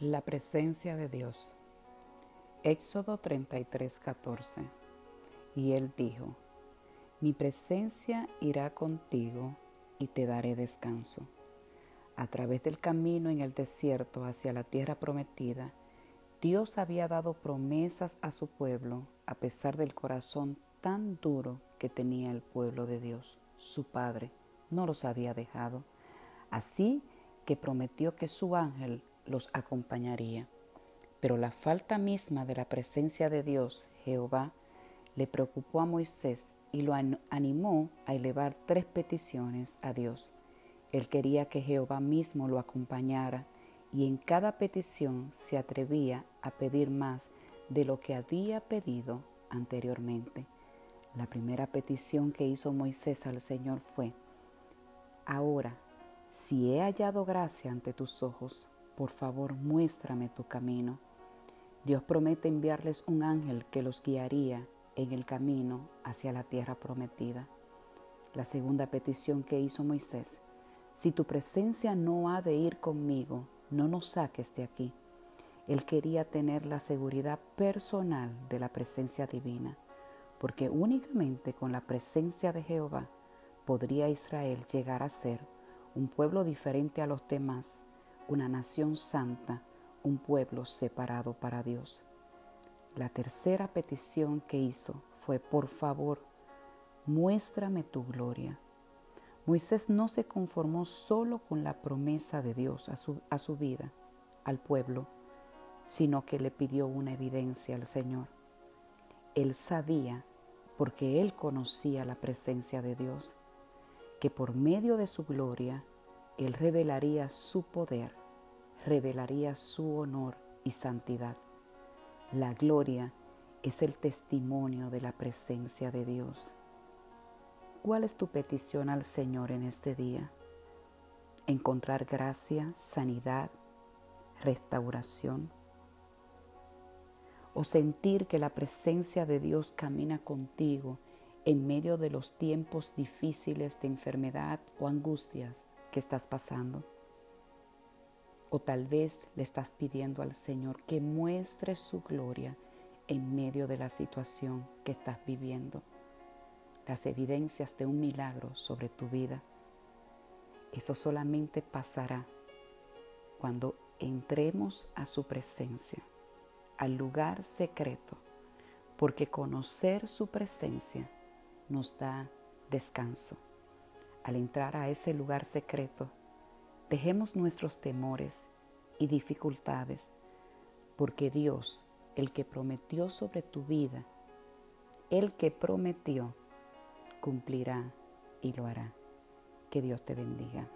La presencia de Dios. Éxodo 33, 14. Y él dijo, Mi presencia irá contigo y te daré descanso. A través del camino en el desierto hacia la tierra prometida, Dios había dado promesas a su pueblo a pesar del corazón tan duro que tenía el pueblo de Dios. Su Padre no los había dejado. Así que prometió que su ángel los acompañaría. Pero la falta misma de la presencia de Dios, Jehová, le preocupó a Moisés y lo animó a elevar tres peticiones a Dios. Él quería que Jehová mismo lo acompañara y en cada petición se atrevía a pedir más de lo que había pedido anteriormente. La primera petición que hizo Moisés al Señor fue, Ahora, si he hallado gracia ante tus ojos, por favor muéstrame tu camino. Dios promete enviarles un ángel que los guiaría en el camino hacia la tierra prometida. La segunda petición que hizo Moisés, si tu presencia no ha de ir conmigo, no nos saques de aquí. Él quería tener la seguridad personal de la presencia divina, porque únicamente con la presencia de Jehová podría Israel llegar a ser un pueblo diferente a los demás una nación santa, un pueblo separado para Dios. La tercera petición que hizo fue, por favor, muéstrame tu gloria. Moisés no se conformó solo con la promesa de Dios a su, a su vida, al pueblo, sino que le pidió una evidencia al Señor. Él sabía, porque él conocía la presencia de Dios, que por medio de su gloria, él revelaría su poder revelaría su honor y santidad. La gloria es el testimonio de la presencia de Dios. ¿Cuál es tu petición al Señor en este día? ¿Encontrar gracia, sanidad, restauración? ¿O sentir que la presencia de Dios camina contigo en medio de los tiempos difíciles de enfermedad o angustias que estás pasando? O tal vez le estás pidiendo al Señor que muestre su gloria en medio de la situación que estás viviendo. Las evidencias de un milagro sobre tu vida. Eso solamente pasará cuando entremos a su presencia, al lugar secreto, porque conocer su presencia nos da descanso. Al entrar a ese lugar secreto, Dejemos nuestros temores y dificultades, porque Dios, el que prometió sobre tu vida, el que prometió, cumplirá y lo hará. Que Dios te bendiga.